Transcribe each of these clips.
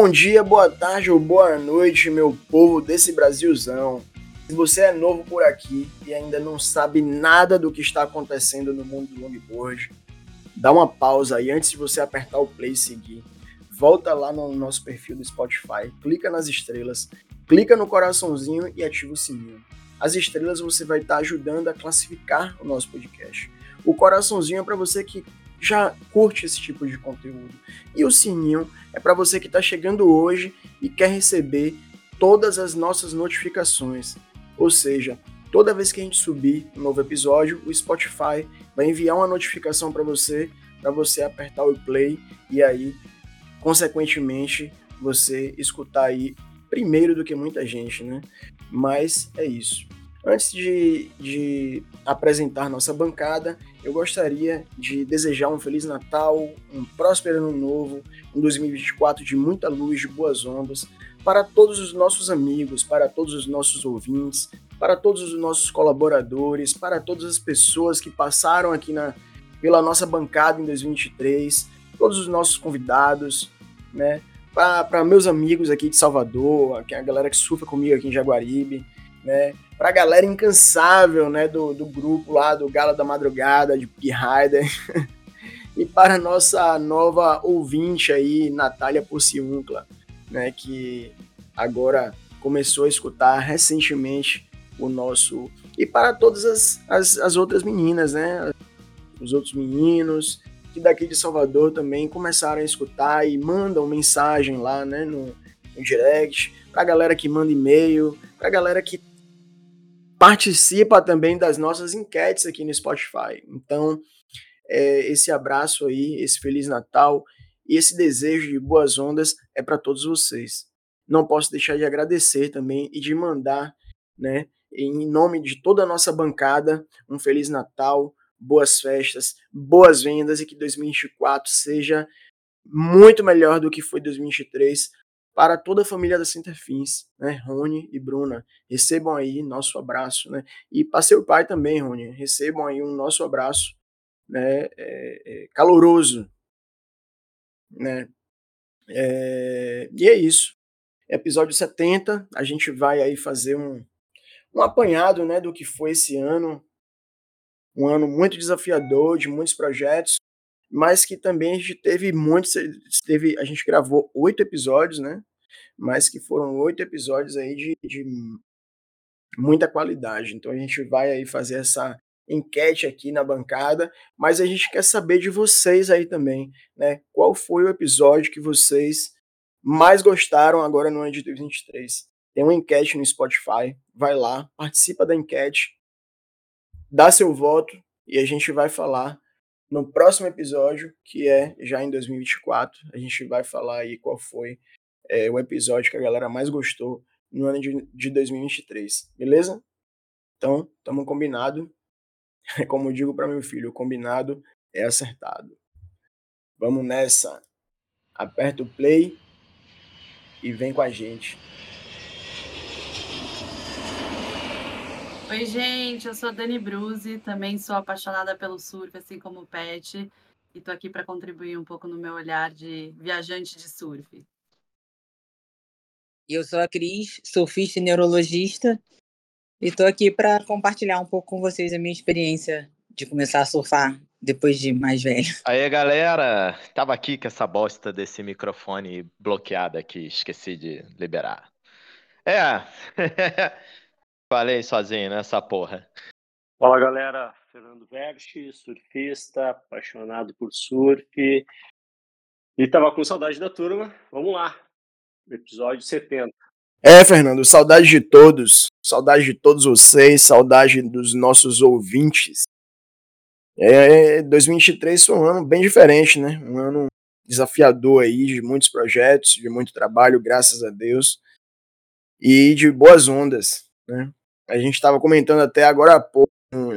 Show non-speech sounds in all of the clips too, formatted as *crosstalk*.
Bom dia, boa tarde ou boa noite, meu povo desse Brasilzão. Se você é novo por aqui e ainda não sabe nada do que está acontecendo no mundo do longboard, dá uma pausa aí antes de você apertar o play e seguir. Volta lá no nosso perfil do Spotify, clica nas estrelas, clica no coraçãozinho e ativa o sininho. As estrelas você vai estar ajudando a classificar o nosso podcast. O coraçãozinho é para você que já curte esse tipo de conteúdo. E o sininho é para você que está chegando hoje e quer receber todas as nossas notificações. Ou seja, toda vez que a gente subir um novo episódio, o Spotify vai enviar uma notificação para você, para você apertar o play e aí, consequentemente, você escutar aí primeiro do que muita gente, né? Mas é isso. Antes de, de apresentar nossa bancada, eu gostaria de desejar um Feliz Natal, um próspero Ano Novo, um 2024 de muita luz, de boas ondas, para todos os nossos amigos, para todos os nossos ouvintes, para todos os nossos colaboradores, para todas as pessoas que passaram aqui na, pela nossa bancada em 2023, todos os nossos convidados, né? Para meus amigos aqui de Salvador, a galera que surfa comigo aqui em Jaguaribe, né? Pra galera incansável, né, do, do grupo lá do Gala da Madrugada, de Pig Rider. *laughs* e para nossa nova ouvinte aí, Natália Pociuncla, né, que agora começou a escutar recentemente o nosso... E para todas as, as, as outras meninas, né, os outros meninos, que daqui de Salvador também começaram a escutar e mandam mensagem lá, né, no, no direct, pra galera que manda e-mail, pra galera que participa também das nossas enquetes aqui no Spotify. Então, é, esse abraço aí, esse Feliz Natal e esse desejo de boas ondas é para todos vocês. Não posso deixar de agradecer também e de mandar, né, em nome de toda a nossa bancada, um Feliz Natal, boas festas, boas vendas e que 2024 seja muito melhor do que foi 2023 para toda a família da Centerfins, né, Rony e Bruna, recebam aí nosso abraço, né, e para seu pai também, Rony, recebam aí um nosso abraço, né, é, é, caloroso, né, é, e é isso, episódio 70, a gente vai aí fazer um, um apanhado, né, do que foi esse ano, um ano muito desafiador, de muitos projetos, mas que também a gente teve muitos, teve, a gente gravou oito episódios, né? Mas que foram oito episódios aí de, de muita qualidade. Então a gente vai aí fazer essa enquete aqui na bancada, mas a gente quer saber de vocês aí também, né? Qual foi o episódio que vocês mais gostaram agora no ano de 2023? Tem uma enquete no Spotify, vai lá, participa da enquete, dá seu voto e a gente vai falar no próximo episódio, que é já em 2024, a gente vai falar aí qual foi é, o episódio que a galera mais gostou no ano de, de 2023, beleza? Então, estamos combinado. *laughs* Como digo para meu filho, combinado é acertado. Vamos nessa. Aperta o play e vem com a gente. Oi, gente, eu sou Dani Bruzi, também sou apaixonada pelo surf, assim como o Pet, e tô aqui para contribuir um pouco no meu olhar de viajante de surf. Eu sou a Cris, surfista e neurologista, e tô aqui para compartilhar um pouco com vocês a minha experiência de começar a surfar depois de mais velho. *laughs* Aí, galera, tava aqui com essa bosta desse microfone bloqueado aqui, esqueci de liberar. É, *laughs* Falei sozinho nessa porra. Fala galera, Fernando Verchi, surfista, apaixonado por surf. E tava com saudade da turma. Vamos lá, episódio 70. É, Fernando, saudade de todos. Saudade de todos vocês, saudade dos nossos ouvintes. É, 2023 foi um ano bem diferente, né? Um ano desafiador aí, de muitos projetos, de muito trabalho, graças a Deus. E de boas ondas, né? A gente estava comentando até agora há pouco no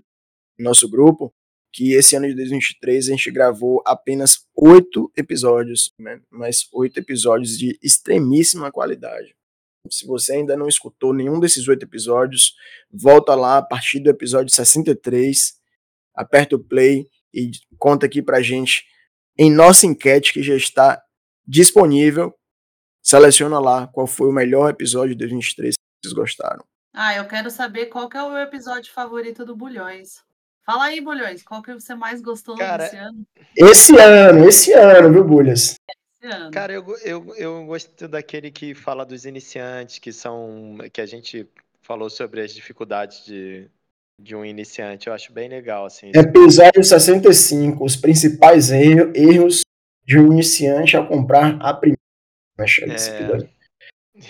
nosso grupo que esse ano de 2023 a gente gravou apenas oito episódios, né? mas oito episódios de extremíssima qualidade. Se você ainda não escutou nenhum desses oito episódios, volta lá a partir do episódio 63, aperta o play e conta aqui pra gente em nossa enquete que já está disponível seleciona lá qual foi o melhor episódio de 2023 que vocês gostaram. Ah, eu quero saber qual que é o episódio favorito do Bulhões. Fala aí, Bulhões, qual que você mais gostou Cara, desse ano? Esse ano, esse ano, viu, Bulhas? Esse ano. Cara, eu, eu, eu gosto daquele que fala dos iniciantes, que são. que a gente falou sobre as dificuldades de, de um iniciante. Eu acho bem legal, assim. esse- Episódio 65, os principais erro- erros de um iniciante ao comprar a primeira. Achei É.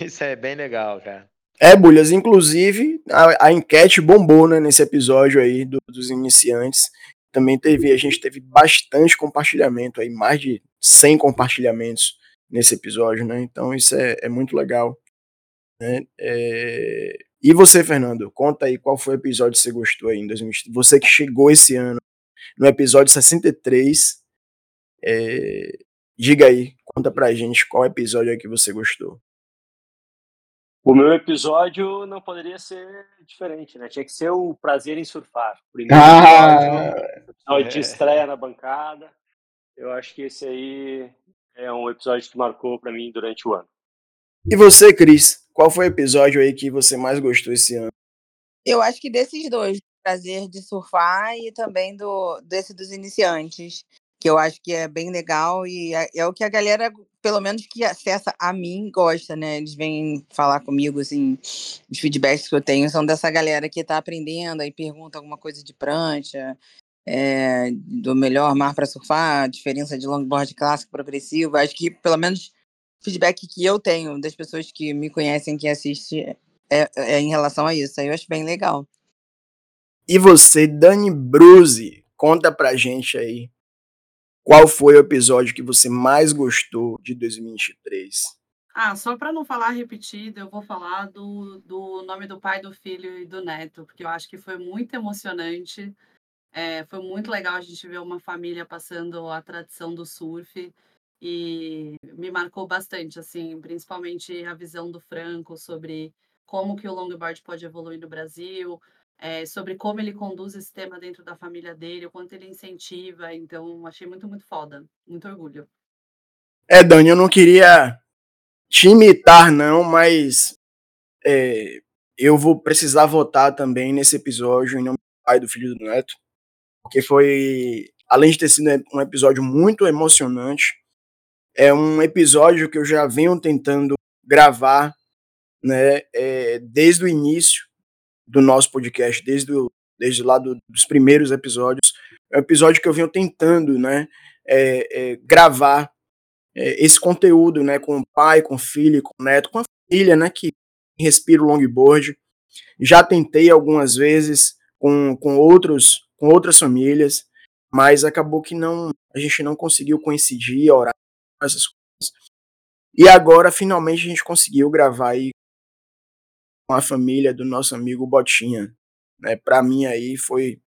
Isso é bem legal, cara. É, Bulhas, inclusive a, a enquete bombou, né, nesse episódio aí do- dos iniciantes. Também teve, a gente teve bastante compartilhamento aí, mais de 100 compartilhamentos nesse episódio, né? Então isso é, é muito legal. Né? É, E você, Fernando, conta aí qual foi o episódio que você gostou aí em 2023. Você que chegou esse ano no episódio 63. é, Diga aí, conta pra gente qual episódio é que você gostou. O meu episódio não poderia ser diferente, né? Tinha que ser o Prazer em Surfar. Primeiro episódio, Ah, episódio de É. estreia na bancada. Eu acho que esse aí é um episódio que marcou para mim durante o ano. E você, Cris, qual foi o episódio aí que você mais gostou esse ano? Eu acho que desses dois, do prazer de surfar e também do desse dos iniciantes, que eu acho que é bem legal e é, é o que a galera, pelo menos que acessa a mim, gosta, né? Eles vêm falar comigo, assim, os feedbacks que eu tenho são dessa galera que tá aprendendo e pergunta alguma coisa de prancha, é, do melhor mar para surfar, diferença de longboard clássico progressivo. Acho que, pelo menos, o feedback que eu tenho das pessoas que me conhecem, que assistem, é, é em relação a isso. Aí eu acho bem legal. E você, Dani Bruzi, conta pra gente aí qual foi o episódio que você mais gostou de 2023. Ah, só para não falar repetido, eu vou falar do, do nome do pai, do filho e do neto, porque eu acho que foi muito emocionante. É, foi muito legal a gente ver uma família passando a tradição do surf e me marcou bastante, assim, principalmente a visão do Franco sobre como que o longboard pode evoluir no Brasil, é, sobre como ele conduz esse tema dentro da família dele, o quanto ele incentiva. Então, achei muito, muito foda. Muito orgulho. É, Dani, eu não queria te imitar, não, mas é, eu vou precisar votar também nesse episódio em nome do pai, do filho do neto, porque foi, além de ter sido um episódio muito emocionante, é um episódio que eu já venho tentando gravar, né, é, desde o início do nosso podcast, desde, desde lá do, dos primeiros episódios, é um episódio que eu venho tentando, né, é, é, gravar é, esse conteúdo, né, com o pai, com o filho, com o neto, com a família, né, que respira o longboard. Já tentei algumas vezes com, com outros, com outras famílias, mas acabou que não, a gente não conseguiu coincidir, orar essas coisas. E agora finalmente a gente conseguiu gravar aí com a família do nosso amigo Botinha, né? Para mim aí foi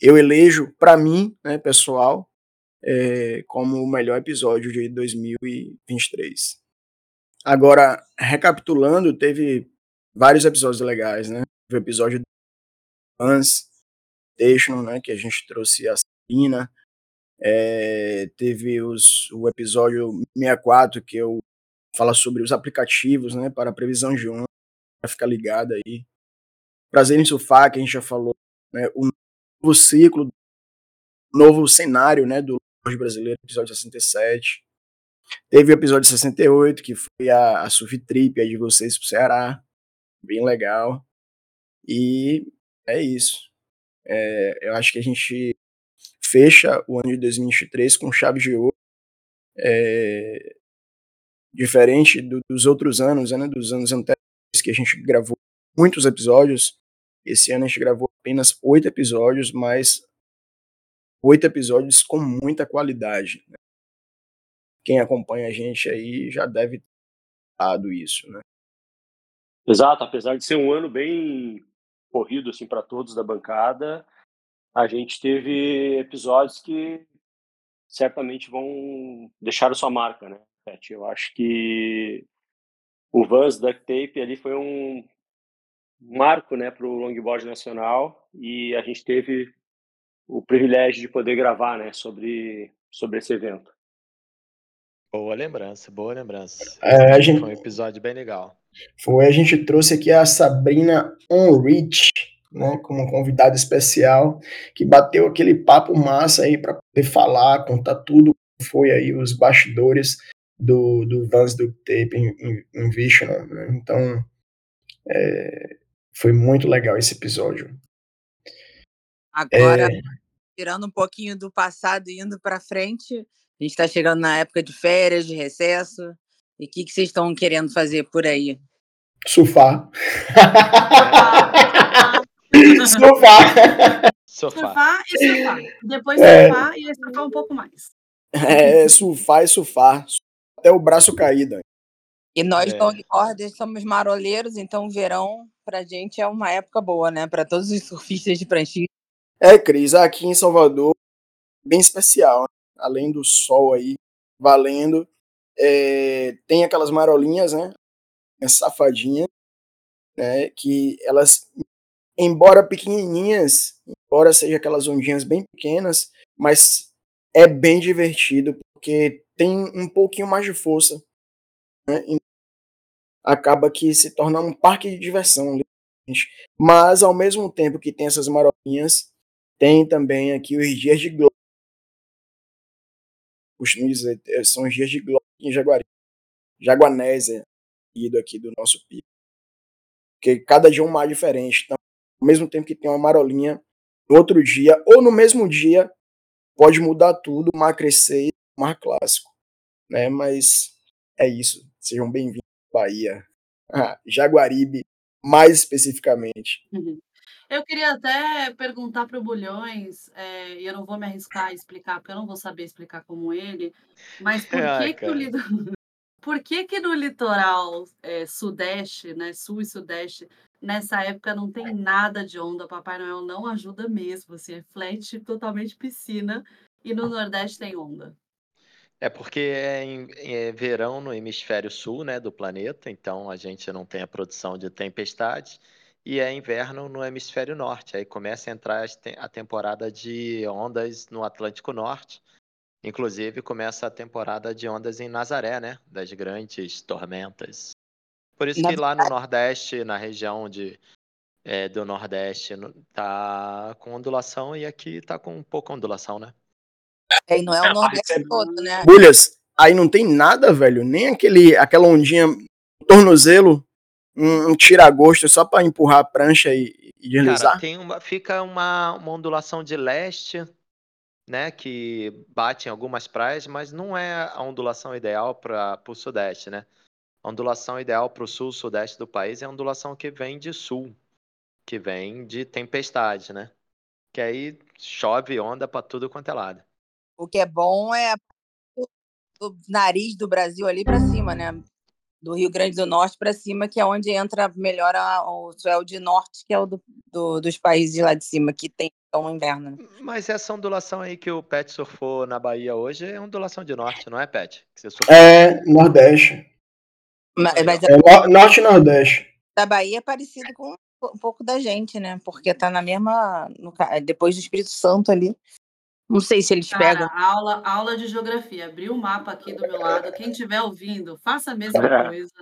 eu elejo para mim, né, pessoal, é, como o melhor episódio de 2023. Agora, recapitulando, teve vários episódios legais, né? O episódio do Fans Station, né? Que a gente trouxe a Sabina. É, teve os, o episódio 64, que eu fala sobre os aplicativos, né? Para previsão de onda, para ficar ligado aí. Prazer em surfar, que a gente já falou, né? O novo ciclo, novo cenário, né? Do brasileiro, episódio 67. Teve o episódio 68, que foi a, a surf trip aí de vocês pro Ceará. Bem legal. E é isso. É, eu acho que a gente fecha o ano de 2023 com chave de ouro. É, diferente do, dos outros anos, né, dos anos anteriores, que a gente gravou muitos episódios. Esse ano a gente gravou apenas oito episódios, mas oito episódios com muita qualidade. Né? Quem acompanha a gente aí já deve ter dado isso, né? Exato, apesar de ser um ano bem corrido assim para todos da bancada, a gente teve episódios que certamente vão deixar a sua marca, né? Pet? Eu acho que o Vans Duct Tape ali foi um marco, né, para o longboard nacional e a gente teve o privilégio de poder gravar, né, sobre sobre esse evento. Boa lembrança, boa lembrança. É, a gente, Foi um episódio bem legal. foi, a gente trouxe aqui a Sabrina Onrich, né, como convidada especial, que bateu aquele papo massa aí para poder falar, contar tudo que foi aí os bastidores do, do Vans do Tape em, em, em Vision, né? Então, é, foi muito legal esse episódio. Agora, É, tirando um pouquinho do passado e indo para frente, a gente está chegando na época de férias, de recesso. E o que, que vocês estão querendo fazer por aí? *laughs* surfar. Surfar, surfar. E surfar. Depois É. surfar e aí surfar um pouco mais. É, surfar e surfar. Até o braço caído. E nós, É. longboarders, somos maroleiros, então o verão pra gente é uma época boa, né? Para todos os surfistas de pranchinha. É, Cris, aqui em Salvador, bem especial. né? Além do sol aí, valendo. é, tem aquelas marolinhas, né? Safadinha, né? Que elas, embora pequenininhas, embora sejam aquelas ondinhas bem pequenas, mas é bem divertido, porque tem um pouquinho mais de força. Né? E acaba que se torna um parque de diversão. Mas, ao mesmo tempo que tem essas marolinhas, tem também aqui os dias de glória. Costumo dizer, eh, são os dias de glória em Jaguari. Jaguanésia, ido aqui do nosso pico. Porque cada dia é um mar diferente. Então, ao mesmo tempo que tem uma marolinha, no outro dia, ou no mesmo dia, pode mudar tudo, o mar crescer mar clássico. Né? Mas é isso. Sejam bem-vindos à Bahia. Ah, Jaguaribe, mais especificamente. Eu queria até perguntar para o Bulhões, eh, e eu não vou me arriscar a explicar, porque eu não vou saber explicar como ele, mas por *laughs* que, que, o, *laughs* por que, que no litoral eh, sudeste, né, sul e sudeste, nessa época não tem nada de onda, Papai Noel não ajuda mesmo, assim, é flat totalmente piscina, e no Nordeste tem onda. É porque é, em- é verão no hemisfério sul, né, do planeta, então a gente não tem a produção de tempestades, e é inverno no hemisfério norte. Aí começa a entrar a temporada de ondas no Atlântico Norte. Inclusive começa a temporada de ondas em Nazaré, né, das grandes tormentas. Por isso que lá no Nordeste, na região de, é, do Nordeste, no- tá com ondulação e aqui tá com pouca ondulação, né? E não é o É, Nordeste recebe- todo, né? Bulhas, aí não tem nada, velho. Nem aquele, aquela ondinha no tornozelo, um, um tira-gosto só pra empurrar a prancha e, e Cara, deslizar. tem uma, fica uma, uma ondulação de leste, né, que bate em algumas praias, mas não é a ondulação ideal para o sudeste, né? A ondulação ideal para o sul, sudeste do país é a ondulação que vem de sul, que vem de tempestade, né? Que aí chove onda para tudo quanto é lado. O que é bom é o do nariz do Brasil ali para cima, né? Do Rio Grande do Norte para cima, que é onde entra melhor a- o swell de norte, que é o do, do- dos países lá de cima, que tem então inverno. né? Mas essa ondulação aí que o Pet surfou na Bahia hoje é ondulação de norte, não é, Pet? Que você surfou? É, Nordeste. Ma- Aí, ó. Mas É no- Norte e Nordeste. a Bahia é parecido com um pouco da gente, né? Porque tá na mesma. no depois do Espírito Santo ali. Não sei se eles Cara, pegam. aula, aula de geografia. Abri o mapa aqui do meu lado. Quem estiver ouvindo, faça a mesma É. coisa.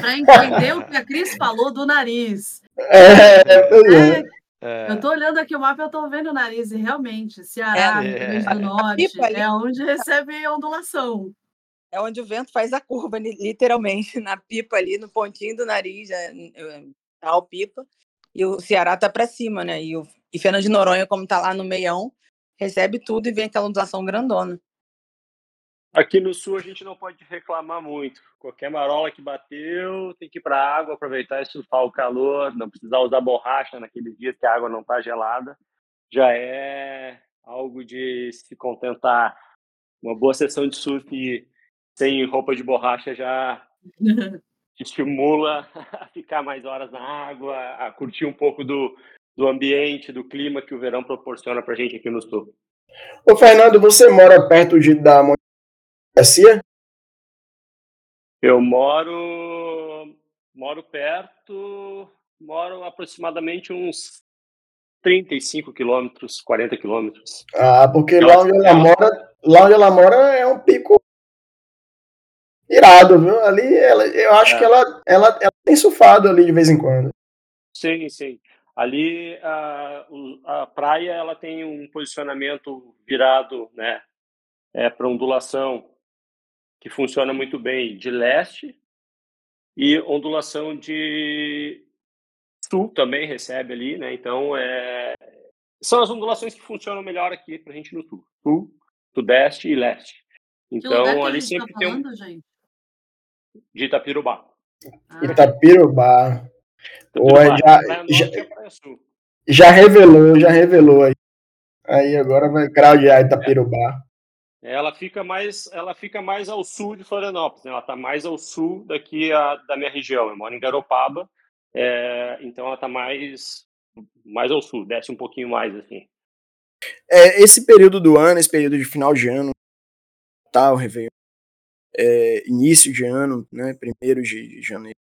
Para entender o que a Cris falou do nariz. É, é. É, É, eu tô olhando aqui o mapa e eu tô vendo o nariz. E realmente, Ceará, É. Rio Grande do Norte, ali. é onde recebe ondulação. É onde o vento faz a curva, li- literalmente, na pipa ali, no pontinho do nariz, é, é, tá pipa. E o Ceará tá para cima, né? E, o, e Fernando de Noronha, como tá lá no meião, recebe tudo e vem aquela ondulação grandona. Aqui no sul a gente não pode reclamar muito. Qualquer marola que bateu, tem que ir para a água, aproveitar e surfar o calor, não precisar usar borracha naqueles dias que a água não está gelada. Já é algo de se contentar. Uma boa sessão de surf sem roupa de borracha já te *laughs* estimula *laughs* a ficar mais horas na água, a curtir um pouco do, do ambiente, do clima que o verão proporciona para a gente aqui no sul. Ô, Fernando, você mora perto de, da Garcia? Eu moro moro perto, moro aproximadamente uns 35 quilômetros, 40 quilômetros. Ah, porque lá onde ela mora, lá onde ela mora é um pico Irado, viu? Ali, ela, eu acho é. que ela, ela, ela tem surfado ali de vez em quando. Sim, sim. Ali a, a praia ela tem um posicionamento virado, né, é, para ondulação que funciona muito bem de leste e ondulação de sul também recebe ali, né? Então é são as ondulações que funcionam melhor aqui para a gente no sul, sul, sudeste e leste. Então ali tá sempre tá falando, tem um gente? de Itapirubá. Ah. Itapirubá. Itapirubá. já, já, já revelou, já revelou aí. Aí agora vai craudiar Itapirubá. É. Ela fica mais, ela fica mais ao sul de Florianópolis. Né? Ela está mais ao sul daqui a, da minha região. Eu moro em Garopaba, é, então ela está mais, mais ao sul. Desce um pouquinho mais assim. É, esse período do ano, esse período de final de ano, tal, Réveillon, é, início de ano, né, primeiro de janeiro.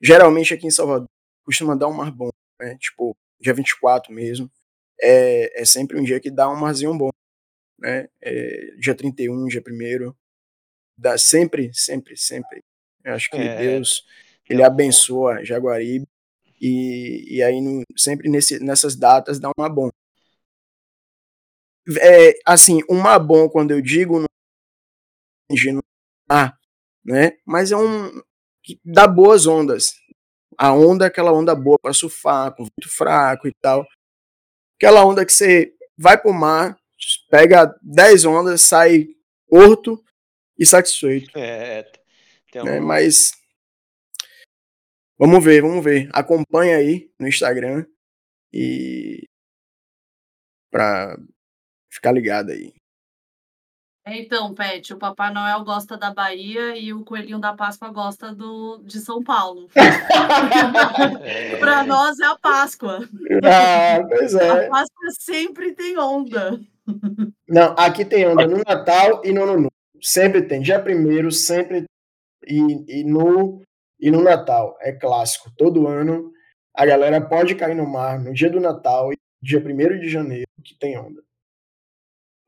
Geralmente aqui em Salvador costuma dar um mar bom, né, tipo, dia 24 mesmo, é, é sempre um dia que dá um marzinho bom, né, é, dia 31, dia 1 dá sempre, sempre, sempre. Eu acho que é, Deus, ele abençoa Jaguaribe, e, e aí no, sempre nesse, nessas datas dá um mar bom. É, assim, um mar bom, quando eu digo, não ah, né? Mas é um que dá boas ondas. A onda é aquela onda boa para surfar, com vento fraco e tal. Aquela onda que você vai pro mar, pega 10 ondas, sai curto e satisfeito. É, então... né? Mas vamos ver, vamos ver. Acompanha aí no Instagram e para ficar ligado aí. É, então, Pet, o Papai Noel gosta da Bahia e o Coelhinho da Páscoa gosta do, de São Paulo. *laughs* é. Para nós é a Páscoa. Ah, pois é. A Páscoa sempre tem onda. Não, aqui tem onda no Natal e no Ano Novo. Sempre tem. Dia primeiro, sempre. E, e, no, e no Natal. É clássico. Todo ano a galera pode cair no mar no dia do Natal e dia primeiro de janeiro, que tem onda.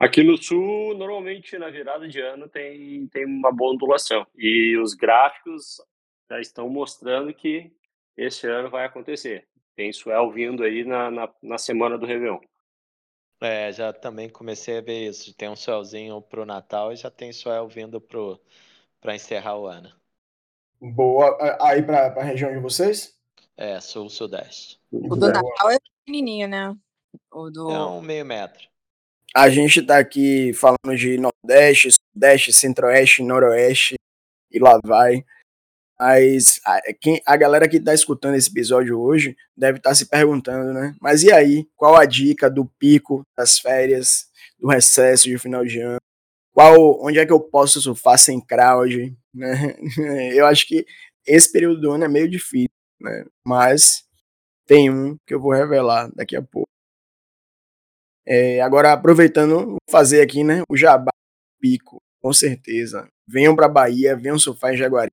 Aqui no sul, normalmente na virada de ano tem, tem uma boa ondulação. E os gráficos já estão mostrando que esse ano vai acontecer. Tem swell vindo aí na, na, na semana do Réveillon. É, já também comecei a ver isso. Tem um swellzinho pro Natal e já tem swell vindo pro, pra encerrar o ano. Boa. Aí pra, pra região de vocês? É, sul-sudeste. O do Natal é pequenininho, né? O do... É um meio metro. A gente está aqui falando de Nordeste, Sudeste, Centro-Oeste, Noroeste e lá vai. Mas a, quem, a galera que está escutando esse episódio hoje deve estar tá se perguntando, né? Mas e aí? Qual a dica do pico das férias, do recesso de final de ano? Qual, onde é que eu posso surfar sem crowd? Né? *laughs* Eu acho que esse período do ano é meio difícil, né? Mas tem um que eu vou revelar daqui a pouco. É, agora, aproveitando, vou fazer aqui, né, o Jabá Pico, com certeza. Venham para Bahia, venham surfar em Jaguari.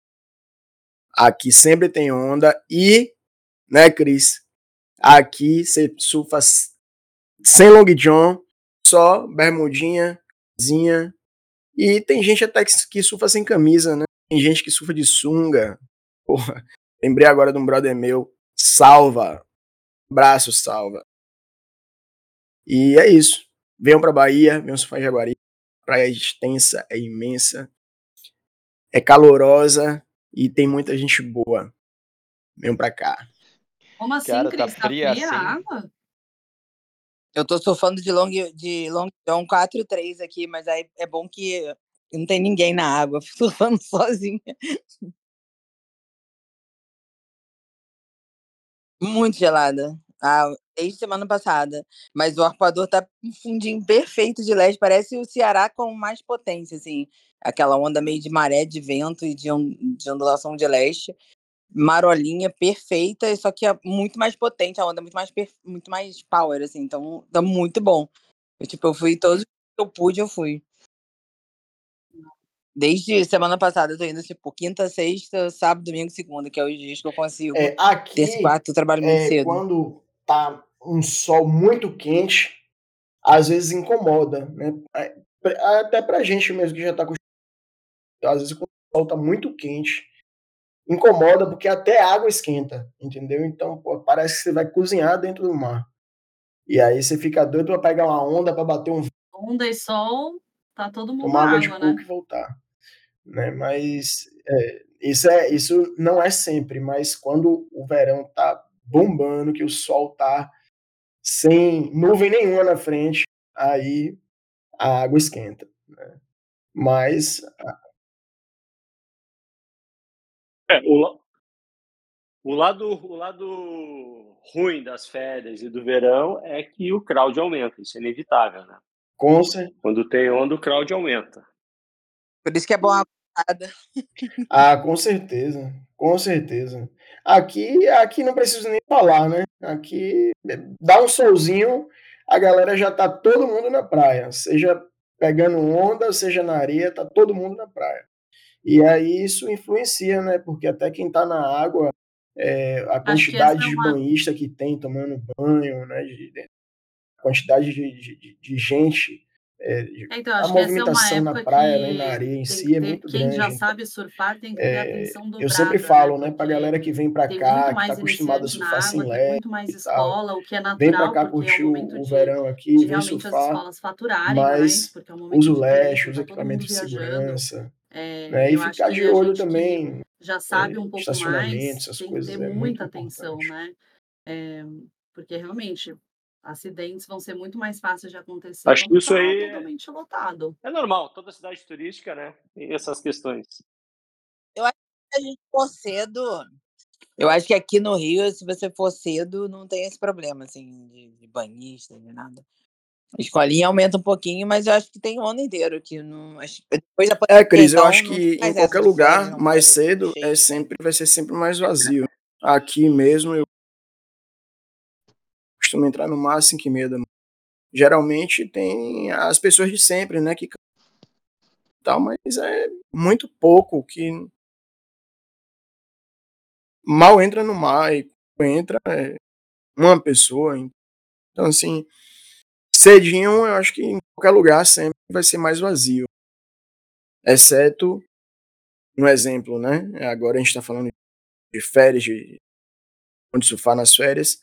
Aqui sempre tem onda e, né, Cris? Aqui você surfa sem long john, só bermudinha, zinha. E tem gente até que, que surfa sem camisa, né? Tem gente que surfa de sunga. Porra, lembrei agora de um brother meu. Salva. Braço, salva. E é isso. Venham para Bahia, venham surfar em Jaguari. Praia é extensa, é imensa, é calorosa e tem muita gente boa. Venham para cá. Como assim, Cara, Cris? Tá, tá fria, assim? a água? Eu tô surfando de long, de long John 4 3 aqui, mas aí é bom que não tem ninguém na água, *laughs* surfando sozinha. Muito gelada. Ah, desde semana passada. Mas o arpoador tá um fundinho perfeito de leste, parece o Ceará com mais potência, assim. Aquela onda meio de maré, de vento e de, de ondulação de leste. Marolinha perfeita, só que é muito mais potente, a onda é muito mais, muito mais power, assim. Então, tá muito bom. Eu, tipo, eu fui todos que eu pude, eu fui. Desde semana passada eu tô indo, tipo, quinta, sexta, sábado, domingo, segunda, que é os dias que eu consigo. É, aqui, Terça quarto, eu trabalho muito é, cedo. Quando tá um sol muito quente, às vezes incomoda, né? É, até pra gente mesmo que já tá acostumado. Às vezes sol tá muito quente, incomoda porque até a água esquenta, entendeu? Então, pô, parece que você vai cozinhar dentro do mar. E aí você fica doido para pegar uma onda, para bater um onda e sol, tá todo mundo tomar água, de né? e voltar, né? Mas é, isso é isso não é sempre, mas quando o verão tá bombando, que o sol tá sem nuvem nenhuma na frente, aí a água esquenta. Né? Mas. É, o, o, lado, o lado ruim das férias e do verão é que o crowd aumenta, isso é inevitável, né? Com certeza. Quando tem onda, o crowd aumenta. Por isso que é bom a Ah, com certeza. Com certeza. Aqui, aqui não preciso nem falar, né? Aqui dá um solzinho, a galera já tá todo mundo na praia, seja pegando onda, seja na areia, tá todo mundo na praia. E aí isso influencia, né? Porque até quem tá na água, é, a quantidade é uma... de banhista que tem tomando banho, né? De, de, a quantidade de, de, de gente é, então, a é movimentação é na praia, né, na areia em si é muito quem grande. Quem já sabe surfar tem que ter é, atenção dobrada. Eu sempre falo, né, para galera que vem para cá, que está acostumada a surfar sem leve, muito mais escola, o que é natural, vem para cá curtir é o, o verão aqui, de vem surfar, mas mais, é um usa o leste, tá usa equipamento de segurança, é, né, e ficar de olho também. Já sabe um pouco mais, essas tem que ter é muita atenção, né? porque realmente acidentes vão ser muito mais fáceis de acontecer. Acho que isso tá aí totalmente lotado. É normal, toda cidade turística, né? Tem essas questões. Eu acho que a gente for cedo. Eu acho que aqui no Rio, se você for cedo, não tem esse problema, assim, de, de banhista, de nada. A escolinha aumenta um pouquinho, mas eu acho que tem o ano inteiro aqui. Não, acho, depois é, Cris, eu acho que em qualquer lugar, mais cedo, é sempre, vai ser sempre mais vazio. Aqui mesmo, eu costumo entrar no às 5 e meia da manhã. Geralmente tem as pessoas de sempre, né, que tal, mas é muito pouco que mal entra no mar e entra é uma pessoa. Então, assim, cedinho eu acho que em qualquer lugar sempre vai ser mais vazio. Exceto, um exemplo, né? Agora a gente está falando de férias, de onde surfar nas férias.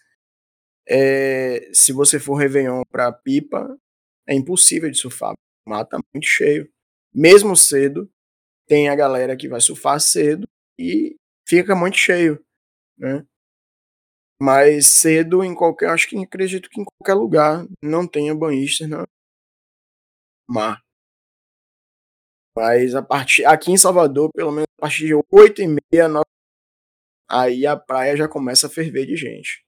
É, se você for Réveillon para Pipa, é impossível de surfar. O mar tá muito cheio. Mesmo cedo, tem a galera que vai surfar cedo e fica muito cheio, né? Mas cedo em qualquer, acho que acredito que em qualquer lugar não tenha banhistas no mar. Mas a partir aqui em Salvador, pelo menos a partir de 8 e meia, 9, aí a praia já começa a ferver de gente.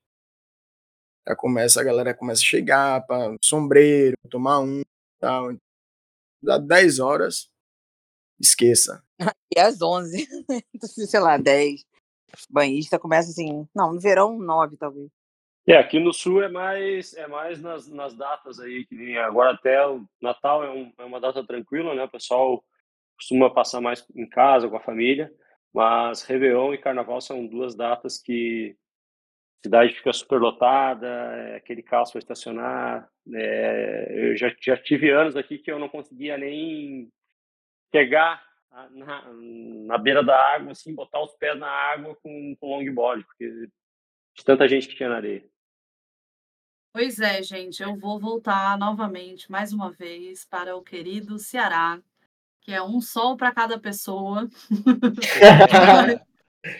Já começa, a galera começa a chegar para sombreiro, tomar um tal. Dá 10 horas, esqueça. *laughs* E às 11, *laughs* sei lá, 10. Banhista começa assim, não, no verão 9 talvez. É, aqui no sul é mais é mais nas, nas datas aí, que agora até o Natal é, um, é uma data tranquila, né? O pessoal costuma passar mais em casa com a família, mas Réveillon e Carnaval são duas datas que cidade fica super lotada, é aquele caos para estacionar. É, eu já, já tive anos aqui que eu não conseguia nem pegar na, na beira da água, assim, botar os pés na água com, com longboard, porque de tanta gente que tinha na areia. Pois é, gente, eu vou voltar novamente, mais uma vez, para o querido Ceará, que é um sol para cada pessoa. *laughs* *laughs* *laughs*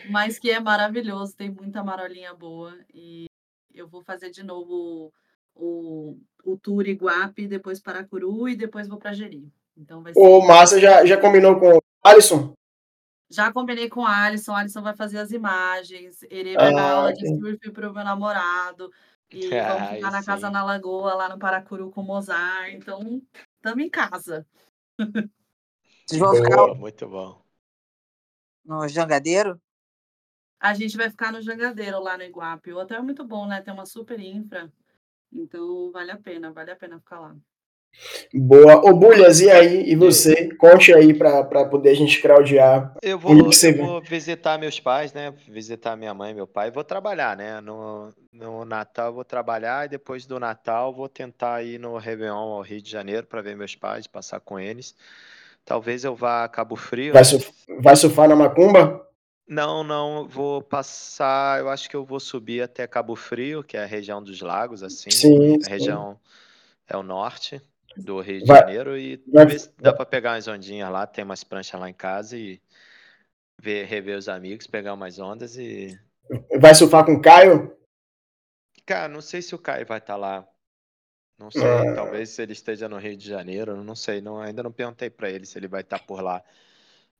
mas que é maravilhoso, tem muita marolinha boa. E eu vou fazer de novo o, o tour Iguape, depois Paracuru e depois vou para Jeri. Então vai ser... O Márcia já, já combinou com o Alisson? Já combinei com o Alisson, o Alisson vai fazer as imagens, ele vai ah, dar aula de surf para o meu namorado. E *laughs* vamos ficar na casa na Lagoa, lá no Paracuru com o Mozart. Então, estamos em casa. Vocês vão ficar muito bom. No Jangadeiro? A gente vai ficar no Jangadeiro, lá no Iguape. O hotel é muito bom, né? Tem uma super infra. Então, vale a pena, vale a pena ficar lá. Boa. Ô, Bulhas, e aí? E você? Conte aí para poder a gente craudiar. Eu vou, eu vou visitar meus pais, né? Visitar minha mãe e meu pai. Vou trabalhar, né? No, no Natal eu vou trabalhar e depois do Natal vou tentar ir no Réveillon ao Rio de Janeiro para ver meus pais, passar com eles. Talvez eu vá a Cabo Frio. Vai, né? surf, vai surfar na Macumba? Não, não, vou passar. Eu acho que eu vou subir até Cabo Frio, que é a região dos lagos, assim. Sim, A sim. região é o norte do Rio de Vai- Janeiro e se dá para pegar umas ondinhas lá. Tem umas pranchas lá em casa e ver, rever os amigos, pegar umas ondas e. Vai surfar com o Caio? Cara, não sei se o Caio vai estar lá. Não sei, Ah. talvez ele esteja no Rio de Janeiro, não sei, não, ainda não perguntei para ele se ele vai estar por lá.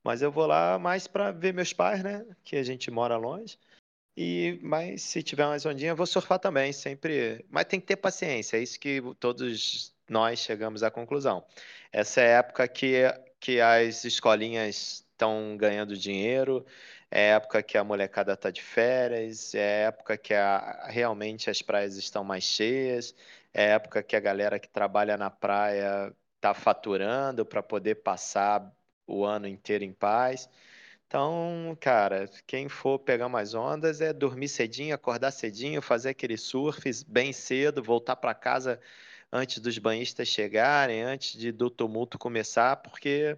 Mas eu vou lá mais para ver meus pais, né? Que a gente mora longe. E mas se tiver umas ondinhas, eu vou surfar também, sempre. Mas tem que ter paciência, é isso que todos nós chegamos à conclusão. Essa é a época que, que as escolinhas estão ganhando dinheiro, é época que a molecada está de férias, é época que a- realmente as praias estão mais cheias, é época que a galera que trabalha na praia está faturando para poder passar o ano inteiro em paz. Então, cara, quem for pegar mais ondas é dormir cedinho, acordar cedinho, fazer aquele surf bem cedo, voltar para casa antes dos banhistas chegarem, antes de, do tumulto começar, porque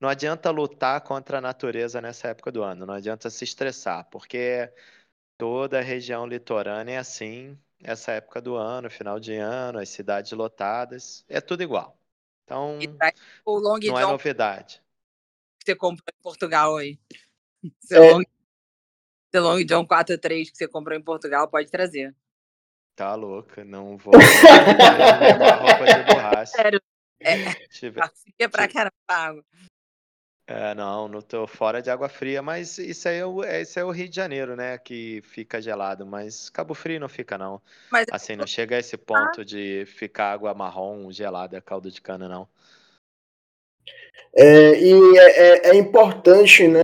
não adianta lutar contra a natureza nessa época do ano, não adianta se estressar, porque toda a região litorânea é assim, essa época do ano, final de ano, as cidades lotadas, é tudo igual. Então, traz o Long não é novidade. Que você comprou em Portugal aí. É. Seu Long, seu Long John 4.3 que você comprou em Portugal, pode trazer. Tá louca, não vou roupa de borracha. *laughs* Sério, Tiver- Passeia *laughs* pra caramba. É, não, não tô fora de água fria, mas isso aí é o, é- isso é o Rio de Janeiro, né? Que fica gelado, mas Cabo Frio não fica, não. Mas Assim, não chega a esse ponto de ficar água marrom gelada, caldo de cana, não. É, e é, é- é importante né,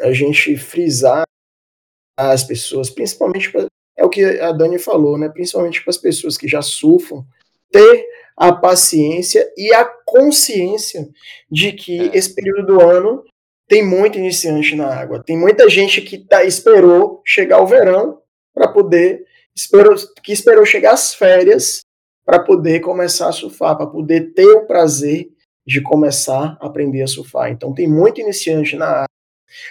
a gente frisar as pessoas, principalmente pra- é o que a Dani falou, né? Principalmente para as pessoas que já surfam, ter a paciência e a consciência de que É. esse período do ano tem muito iniciante na água. Tem muita gente que tá, esperou chegar o verão para poder esperou, que esperou chegar as férias para poder começar a surfar, para poder ter o prazer de começar a aprender a surfar. Então tem muito iniciante na área.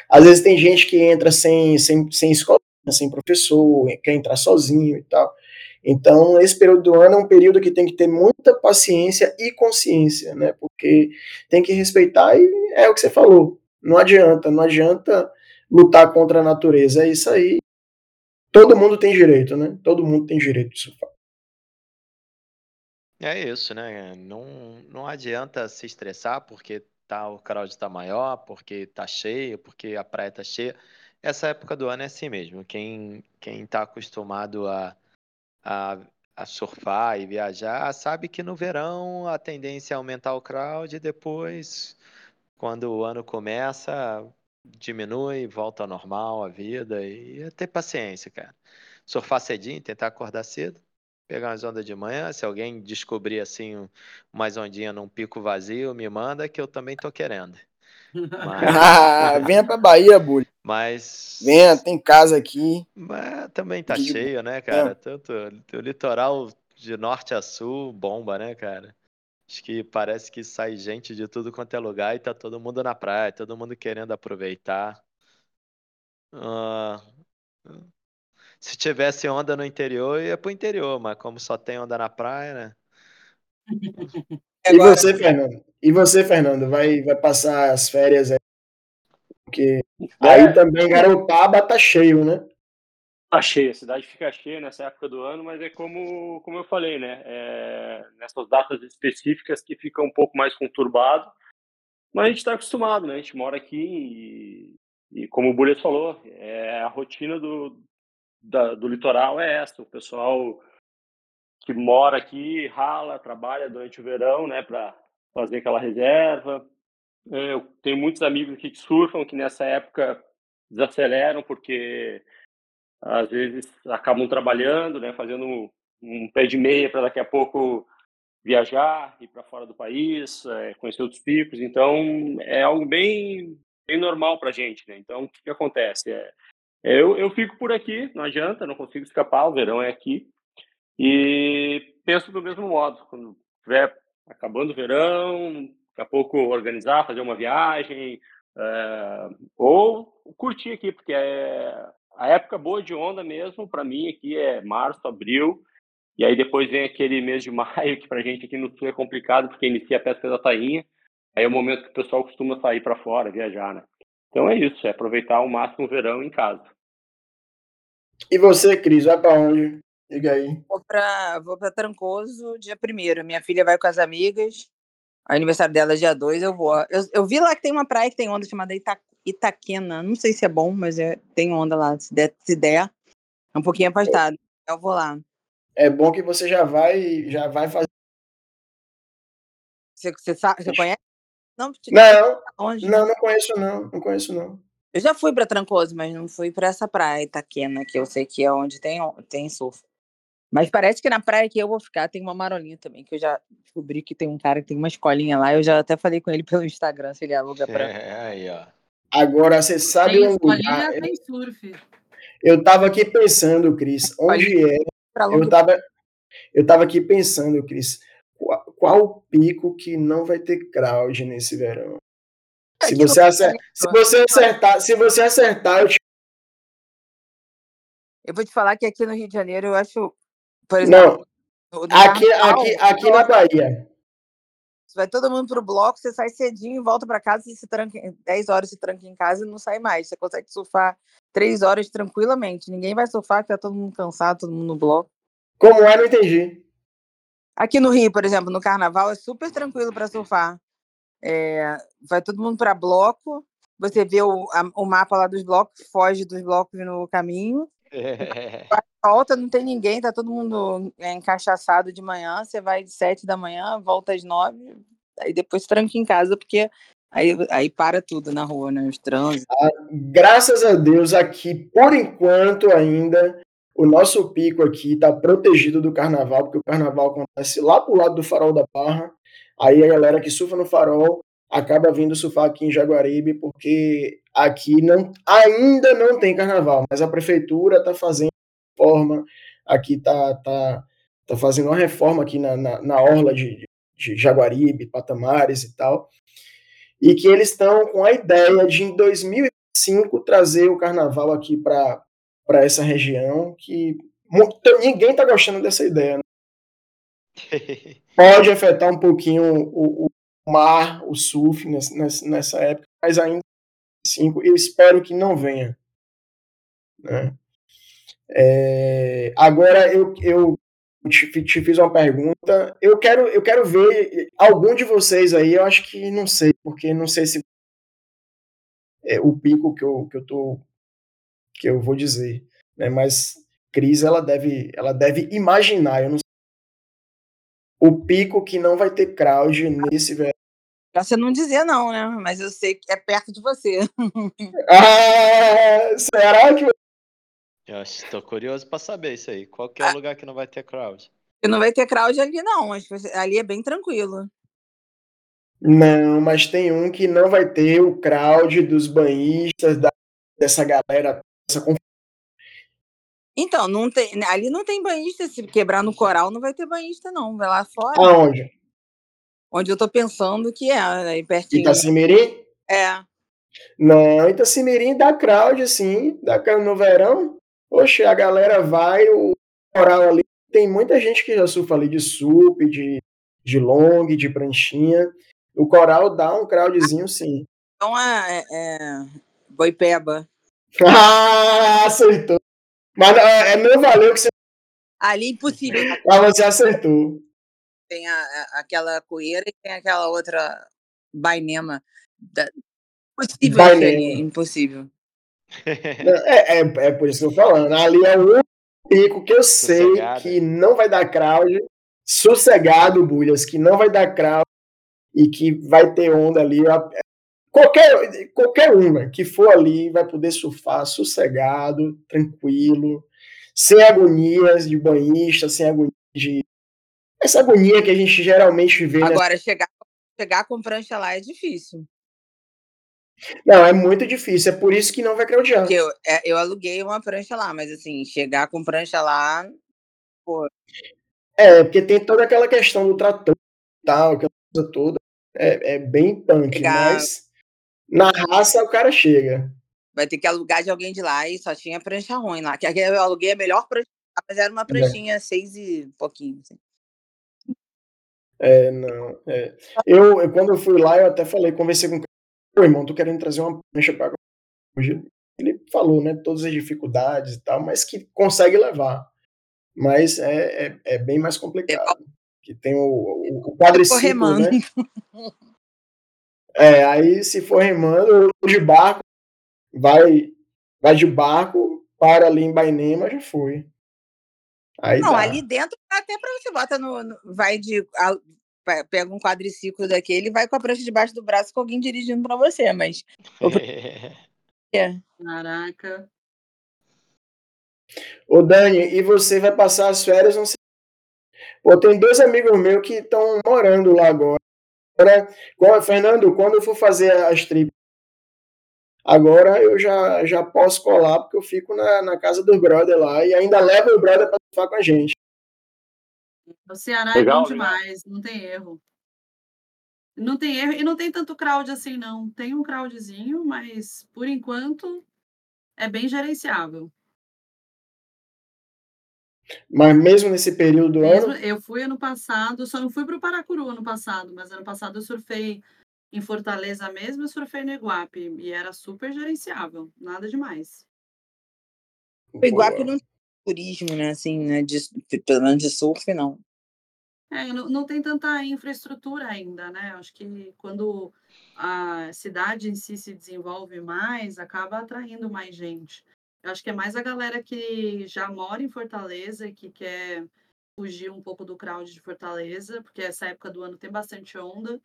Às vezes tem gente que entra sem, sem, sem escola, sem professor, quer entrar sozinho e tal. Então, esse período do ano é um período que tem que ter muita paciência e consciência, né? Porque tem que respeitar e é o que você falou. Não adianta, não adianta lutar contra a natureza. É isso aí. Todo mundo tem direito, né? Todo mundo tem direito de surfar. É isso, né? Não, não adianta se estressar porque tá, o crowd tá maior, porque tá cheio, porque a praia tá cheia. Essa época do ano é assim mesmo. Quem, quem tá acostumado a, a, a surfar e viajar sabe que no verão a tendência é aumentar o crowd e depois, quando o ano começa, diminui, volta ao normal a vida e é ter paciência, cara. Surfar cedinho, tentar acordar cedo pegar umas ondas de manhã. Se alguém descobrir assim um- umas ondinhas num pico vazio, me manda que eu também tô querendo. Mas, *laughs* Ah, venha pra Bahia, Bully. mas, Venha, tem casa aqui. mas também tá De- cheio, né, cara? Tanto o litoral de norte a sul bomba, né, cara? Acho que parece que sai gente de tudo quanto é lugar e tá todo mundo na praia, todo mundo querendo aproveitar. Ah, se tivesse onda no interior, ia pro interior, mas como só tem onda na praia, né? E você, Fernando? E você, Fernando? Vai, vai passar as férias aí? Porque aí É, também Garopaba tá cheio, né? Tá cheia, a cidade fica cheia nessa época do ano, mas é como, como eu falei, né? É, nessas datas específicas que fica um pouco mais conturbado, mas a gente está acostumado, né? A gente mora aqui e, e como o Bullet falou, é, a rotina do, da- do litoral é essa. O pessoal que mora aqui rala, trabalha durante o verão, né? Para fazer aquela reserva. É, Eu tenho muitos amigos aqui que surfam, que nessa época desaceleram, porque às vezes acabam trabalhando, né, fazendo um, pé de meia para daqui a pouco viajar, ir para fora do país, é, conhecer outros picos. Então, é algo bem, bem normal para a gente. Né? Então, o que, que acontece? É, eu, eu fico por aqui, não adianta, não consigo escapar, o verão é aqui. E penso do mesmo modo, quando estiver acabando o verão, daqui a pouco organizar, fazer uma viagem, é, ou curtir aqui, porque é a época boa de onda mesmo, para mim aqui é março, abril, e aí depois vem aquele mês de *laughs* maio, que para gente aqui no sul é complicado, porque inicia a pesca da tainha, aí é o momento que o pessoal costuma sair para fora, viajar, né? Então é isso, é aproveitar ao máximo o verão em casa. E você, Cris, vai para onde? Diga aí. Vou para vou pra Trancoso dia 1 Minha filha vai com as amigas. O aniversário dela é dia 2, eu vou. Eu, eu vi lá que tem uma praia que tem onda chamada Ita, Itaquena. Não sei se é bom, mas é, tem onda lá, se der, se der. É um pouquinho afastado. Eu vou lá. É bom que você já vai, já vai fazer. Você, você, sabe, você conhece? Não, não, não, não conheço não, não conheço não. Eu já fui para Trancoso, mas não fui para essa praia Itaquena, que eu sei que é onde tem, tem surf. Mas parece que na praia que eu vou ficar tem uma marolinha também, que eu já descobri que tem um cara que tem uma escolinha lá. Eu já até falei com ele pelo Instagram se ele aluga pra. É, *laughs* aí, ó. Agora, você sabe tem escolinha, tem surf. Eu tava aqui pensando, Cris, onde é. Eu tava, eu tava aqui pensando, Cris, qual, qual o pico que não vai ter crowd nesse verão? Se você, acertar, se você acertar, se você acertar, eu te... Eu vou te falar que aqui no Rio de Janeiro eu acho por exemplo, não, aqui, carnaval, aqui, aqui na Bahia. Vai todo mundo pro bloco, você sai cedinho, volta para casa e se tranca, 10 horas se tranca em casa e não sai mais. Você consegue surfar 3 horas tranquilamente. Ninguém vai surfar, que tá todo mundo cansado, todo mundo no bloco. Como é? Não entendi. Aqui no Rio, por exemplo, no carnaval é super tranquilo para surfar. É, vai todo mundo para bloco, você vê o, a, o mapa lá dos blocos, foge dos blocos no caminho. *laughs* É. Volta, não tem ninguém, tá todo mundo é, encaixaçado de manhã. Você vai de sete da manhã, volta às nove, aí depois tranca em casa, porque aí, aí para tudo na rua, né? Os trânsitos. Ah, graças a Deus, aqui, por enquanto ainda, o nosso pico aqui está protegido do carnaval, porque o carnaval acontece lá pro lado do farol da Barra. Aí a galera que surfa no farol acaba vindo surfar aqui em Jaguaribe, porque aqui não, ainda não tem carnaval, mas a prefeitura está fazendo reforma, aqui está tá, tá fazendo uma reforma aqui na, na, na orla de, de Jaguaribe, Patamares e tal, e que eles estão com a ideia de, em 2005, trazer o carnaval aqui para essa região, que ninguém está gostando dessa ideia. Né? *laughs* Pode afetar um pouquinho o, mar, o surf nessa, nessa época, mas ainda cinco, eu espero que não venha. Né? É, agora eu, eu te, te, fiz uma pergunta. Eu quero, eu quero ver algum de vocês aí, eu acho que não sei, porque não sei se é o pico que eu, que eu tô que eu vou dizer, né? Mas Cris ela deve ela deve imaginar, eu não sei, o pico que não vai ter crowd nesse verão Pra você não dizer não, né? Mas eu sei que é perto de você. *laughs* ah, será que. Eu estou curioso para saber isso aí. Qual que é ah, o lugar que não vai ter crowd? Que não vai ter crowd ali, não. Ali é bem tranquilo. Não, mas tem um que não vai ter o crowd dos banhistas, da, dessa galera. Dessa... Então, não tem, ali não tem banhista. Se quebrar no coral, não vai ter banhista, não. Vai lá fora. Aonde? Onde eu tô pensando que é, aí pertinho. Itacimirim? É. Não, Itacimirim dá crowd, assim, dá no verão. Poxa, a galera vai, o coral ali, tem muita gente que já surfa ali de sup, de, de long, de pranchinha. O coral dá um crowdzinho, sim. Então é, é Boipeba. Ah, acertou. Mas é, não valeu que você. Ali impossível. Mas você acertou tem a, a, aquela coeira e tem aquela outra bainema. Da... Impossível ali, impossível. É, é, é por isso que eu tô falando. Ali é o pico que eu sei Sossegado. que não vai dar crowd. Sossegado, Bulhas, que não vai dar crowd e que vai ter onda ali. Qualquer, qualquer uma que for ali vai poder surfar sossegado, tranquilo, sem agonias de banhista, sem agonia de essa agonia que a gente geralmente vê. Agora, nessa... chegar, chegar com prancha lá é difícil. Não, é muito difícil. É por isso que não vai crowdear. Eu, é, eu aluguei uma prancha lá, mas assim, chegar com prancha lá. Pô. É, porque tem toda aquela questão do trator e tal, aquela coisa toda. é, é bem punk, Pegar- mas na raça o cara chega. Vai ter que alugar de alguém de lá e só tinha prancha ruim lá. Que eu aluguei a melhor prancha, mas era uma pranchinha seis e pouquinho. assim. É, não. é. Eu, eu, quando eu fui lá, eu até falei, conversei com o irmão, tô querendo trazer uma prancha para hoje. Ele falou, né, todas as dificuldades e tal, mas que consegue levar. Mas é, é, é bem mais complicado. Que tem o, o, o Ficou quadriciclo, né? *laughs* É, aí se for remando, de barco, vai, vai de barco, para ali em Bainema, já foi. Aí Não, dá. ali dentro até pra você bota no. no- vai de. a- pe- pega um quadriciclo daquele e vai com a prancha debaixo do braço com alguém dirigindo pra você, mas. *laughs* É. Caraca. Ô Dani, e você vai passar as férias não sei. Pô, tem dois amigos meus que estão morando lá agora. Agora, qual- Fernando, quando eu for fazer as tripas, agora eu já, já posso colar, porque eu fico na, na casa do brother lá e ainda levo o brother para ficar com a gente. O Ceará Legal, é bom demais, não tem erro. Não tem erro e não tem tanto crowd assim, não. Tem um crowdzinho, mas por enquanto é bem gerenciável. Mas mesmo nesse período do Mesmo, ano, eu fui ano passado, só não fui para o Paracuru ano passado, mas ano passado eu surfei em Fortaleza mesmo, eu surfei no Iguape e era super gerenciável, nada demais. O Iguape não tem turismo, né? Assim, né? De, pelo menos de surf, não. É, não, não tem tanta infraestrutura ainda, né? Acho que quando a cidade em si se desenvolve mais, acaba atraindo mais gente. Eu acho que é mais a galera que já mora em Fortaleza e que quer fugir um pouco do crowd de Fortaleza, porque essa época do ano tem bastante onda,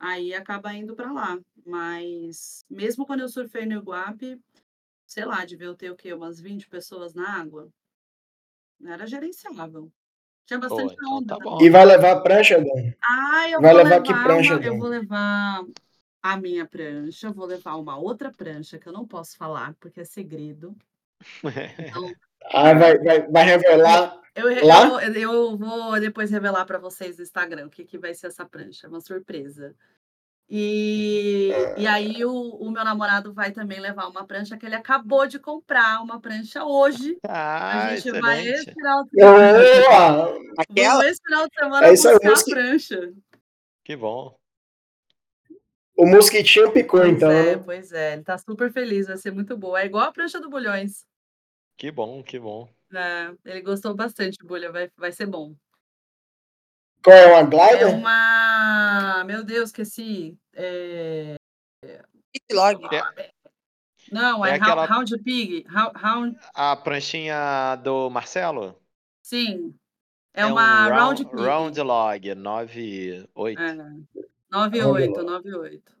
aí acaba indo para lá. Mas mesmo quando eu surfei no Iguape, sei lá, devia ter o quê? Umas 20 pessoas na água. Era gerenciável. Tinha Pô, bastante então onda tá e vai levar a prancha, Dani? Ah, eu Vai vou levar levar que prancha, uma, eu vou levar a minha prancha, vou levar uma outra prancha que eu não posso falar porque é segredo. Então, *laughs* Ah, vai, vai, vai revelar eu, Lá? eu, eu vou depois revelar para vocês no Instagram o que, que vai ser essa prancha, uma surpresa. E, e aí o, o meu namorado vai também levar uma prancha que ele acabou de comprar, uma prancha hoje. A Ah, gente vai esse excelente. final de semana. Aquela. Vamos esse final de semana É buscar a prancha. Que bom. O mosquitinho picou, Pois então, é, né? pois é. Ele tá super feliz, vai ser muito boa. É igual a prancha do Bulhões. Que bom, que bom. É, ele gostou bastante, Bulha, vai, vai ser bom. Qual é uma É glider? uma. Meu Deus, esqueci. É... Log. Não, é, É aquela- Round, Pig. Round, A pranchinha do Marcelo? Sim. É, um uma round, Round Pig. round log 98. É. 98, 98.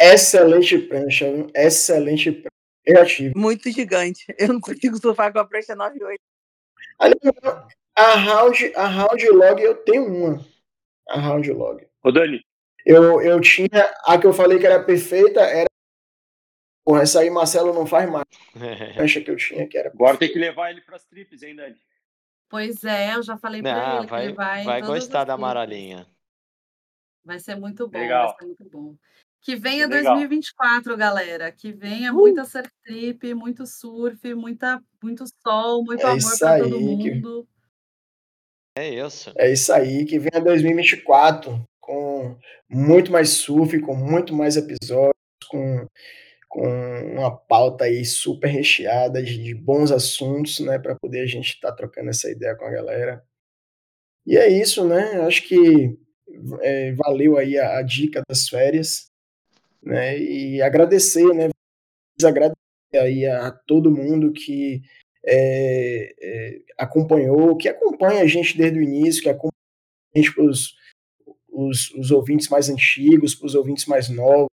Excelente prancha, viu? excelente prancha. Eu já tive. Muito gigante. Eu não consigo surfar com a prancha 98. Ali, a round, a round log eu tenho uma. A round log. Ô, Dani, Eu, eu tinha. A que eu falei que era perfeita era. Porra, essa aí Marcelo não faz mais. *laughs* A prancha que eu tinha que era. agora tem que levar ele pras trips, hein, Dani? Pois é, eu já falei pra Não, ele que vai, ele vai. vai gostar as da tribos. amarelinha. Vai ser muito bom, Legal. vai ser muito bom. Que venha Legal. 2024, galera. Que venha Uh! muita surf trip, muito surf, muita, muito sol, muito É amor para todo aí, que- mundo. É isso. É isso aí, que venha 2024 com muito mais surf, com muito mais episódios, com, com uma pauta aí super recheada de, de bons assuntos, né, para poder a gente estar trocando essa ideia com a galera. E é isso, né? Acho que é, valeu aí a, a dica das férias, né? E agradecer, né? Agradecer aí a, todo mundo que é, é, acompanhou, que acompanha a gente desde o início, que acompanha a gente para os, os ouvintes mais antigos, para os ouvintes mais novos,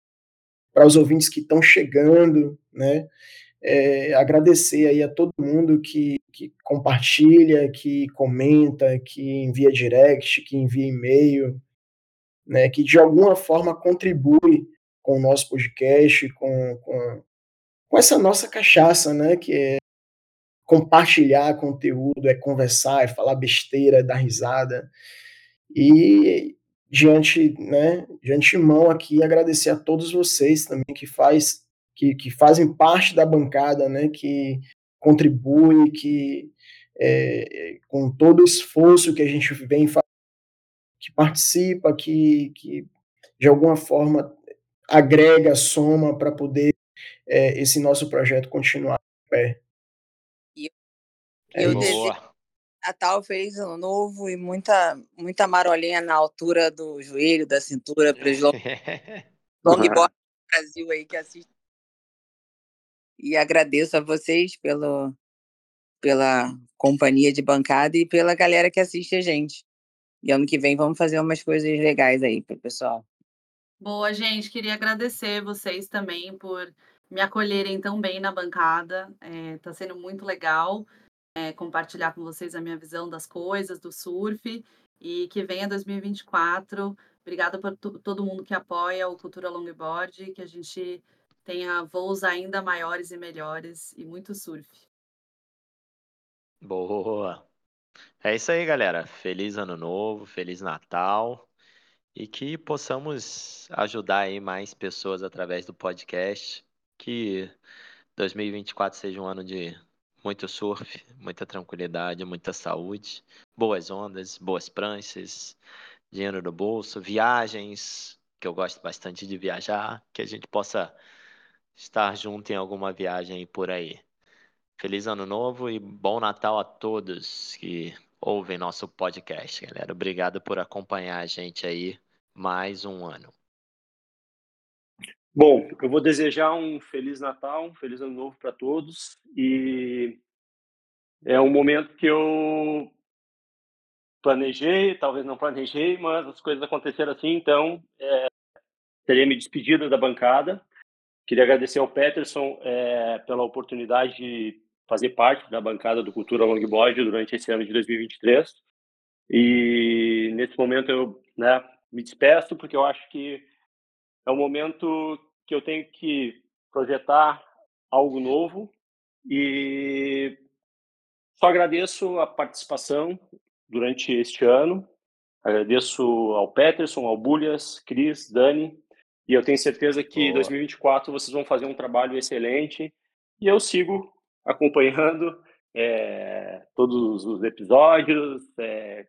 para os ouvintes que estão chegando, né? É, agradecer aí a todo mundo que, que compartilha, que comenta, que envia direct, que envia e-mail, né? Que de alguma forma contribui com o nosso podcast, com, com, com essa nossa cachaça, né? Que é compartilhar conteúdo, é conversar, é falar besteira, é dar risada. E diante, né, de antemão aqui agradecer a todos vocês também que faz que, que fazem parte da bancada, né, que contribui, que é, com todo o esforço que a gente vem fazendo, que participa, que, que de alguma forma agrega, soma para poder é, esse nosso projeto continuar em pé. E é eu desejo Natal, feliz ano novo e muita, muita marolinha na altura do joelho, da cintura para os long... *laughs* longboard do Brasil aí que assistem. E agradeço a vocês pelo, pela companhia de bancada e pela galera que assiste a gente. E ano que vem vamos fazer umas coisas legais aí pro pessoal. Boa, gente. Queria agradecer vocês também por me acolherem tão bem na bancada. Está é, sendo muito legal é, compartilhar com vocês a minha visão das coisas, do surf. E que venha 2024. Obrigada por todo mundo que apoia o Cultura Longboard, que a gente tenha voos ainda maiores e melhores e muito surf. Boa! É isso aí, galera. Feliz Ano Novo, Feliz Natal e que possamos ajudar aí mais pessoas através do podcast. Que 2024 seja um ano de muito surf, muita tranquilidade, muita saúde, boas ondas, boas pranchas, dinheiro no bolso, viagens, que eu gosto bastante de viajar, que a gente possa estar junto em alguma viagem por aí. Feliz Ano Novo e bom Natal a todos que ouvem nosso podcast, galera. Obrigado por acompanhar a gente aí mais um ano. Bom, eu vou desejar um feliz Natal, um feliz Ano Novo para todos e é um momento que eu planejei, talvez não planejei, mas as coisas aconteceram assim, então é, teria me despedido da bancada. Queria agradecer ao Peterson é, pela oportunidade de fazer parte da bancada do Cultura Longboard durante esse ano de 2023. E nesse momento eu né, me despeço, porque eu acho que é um momento que eu tenho que projetar algo novo e só agradeço a participação durante este ano. Agradeço ao Peterson, ao Bulhas, Cris, Dani, e eu tenho certeza que em 2024 vocês vão fazer um trabalho excelente. E eu sigo acompanhando é, todos os episódios. É,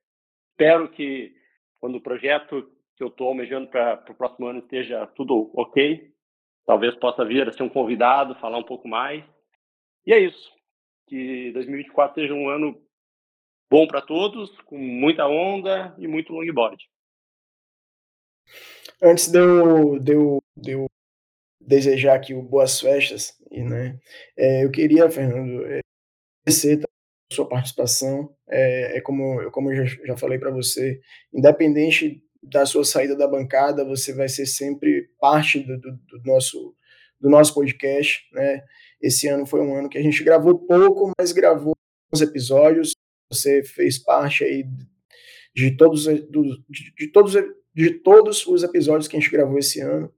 espero que quando o projeto que eu estou almejando para o próximo ano esteja tudo ok, talvez possa vir a ser um convidado, falar um pouco mais. E é isso. Que 2024 seja um ano bom para todos, com muita onda e muito longboard. Antes de eu, de eu, de eu desejar aqui boas festas, né, é, eu queria, Fernando, é, agradecer a sua participação. É, é como, como eu já, já falei para você, independente da sua saída da bancada, você vai ser sempre parte do, do, do, nosso, do nosso podcast. Né? Esse ano foi um ano que a gente gravou pouco, mas gravou uns episódios. Você fez parte aí de todos, de, de todos de todos os episódios que a gente gravou esse ano,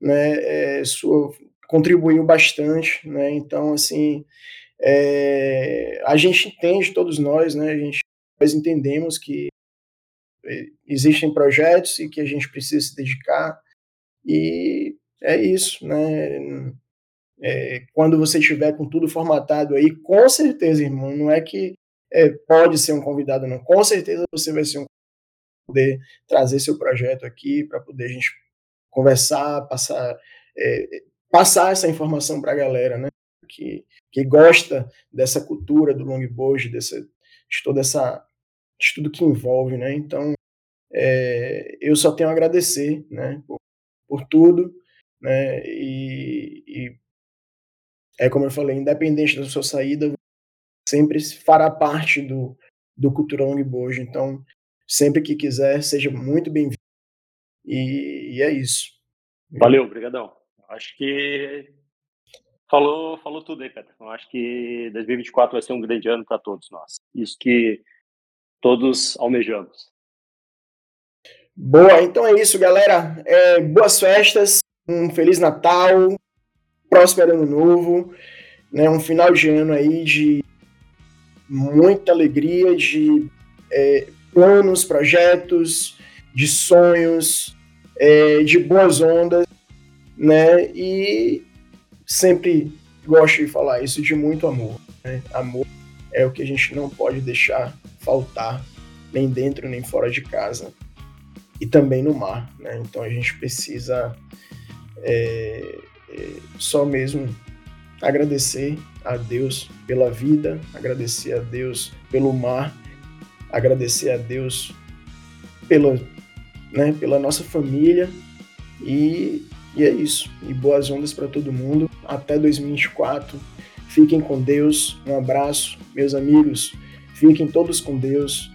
né, é, sua, contribuiu bastante, né, então, assim, é, a gente entende, todos nós, né, a gente, nós entendemos que existem projetos e que a gente precisa se dedicar, e é isso, né, é, quando você estiver com tudo formatado aí, com certeza, irmão, não é que é, pode ser um convidado, não, com certeza você vai ser um poder trazer seu projeto aqui, para poder a gente conversar, passar, é, passar essa informação para a galera, né? Que, que gosta dessa cultura do longboard, dessa, de toda essa, de tudo que envolve, né? Então, é, eu só tenho a agradecer, né? Por, por tudo, né? E, e, é como eu falei, independente da sua saída, sempre fará parte do, do Cultura Longboard. Então, Sempre que quiser, seja muito bem-vindo. E, e, é isso. Valeu, obrigadão. Acho que falou, falou tudo aí, Pedro. Eu acho que 2024 vai ser um grande ano para todos nós. Isso que todos almejamos. Boa, então é isso, galera. É, boas festas, um Feliz Natal, próspero Ano Novo, né, um final de ano aí de muita alegria, de é, planos, projetos, de sonhos, é, de boas ondas, né? E sempre gosto de falar isso de muito amor. Né? Amor é o que a gente não pode deixar faltar, nem dentro nem fora de casa, e também no mar. Né? Então a gente precisa é, é, só mesmo agradecer a Deus pela vida, agradecer a Deus pelo mar, agradecer a Deus pela, né, pela nossa família e, e é isso. E boas ondas para todo mundo. Até 2024. Fiquem com Deus. Um abraço, meus amigos. Fiquem todos com Deus.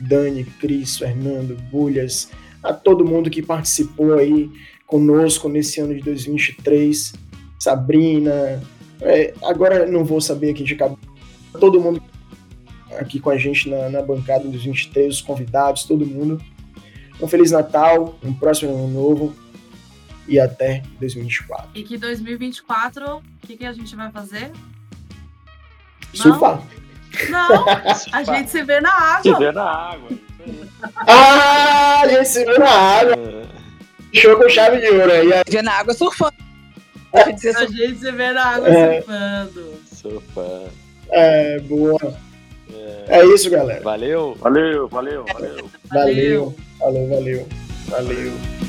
Dani, Cris, Fernando, Bulhas, a todo mundo que participou aí conosco nesse ano de 2023. Sabrina, é, agora não vou saber aqui de cabeça. Todo mundo aqui com a gente na, na bancada dos 23, os convidados, todo mundo. Um Feliz Natal, um próximo ano novo e até 2024. E que 2024, o que, que a gente vai fazer? Surfar. Não, *laughs* a gente se vê na água. Se vê na água. ah, a gente se vê na água. Fechou com chave de ouro aí. Vê na água surfando. A gente se vê na água é. surfando. Surfando. É, boa. É. é isso, galera. Valeu. Valeu, valeu, valeu. Valeu, valeu, valeu. Valeu.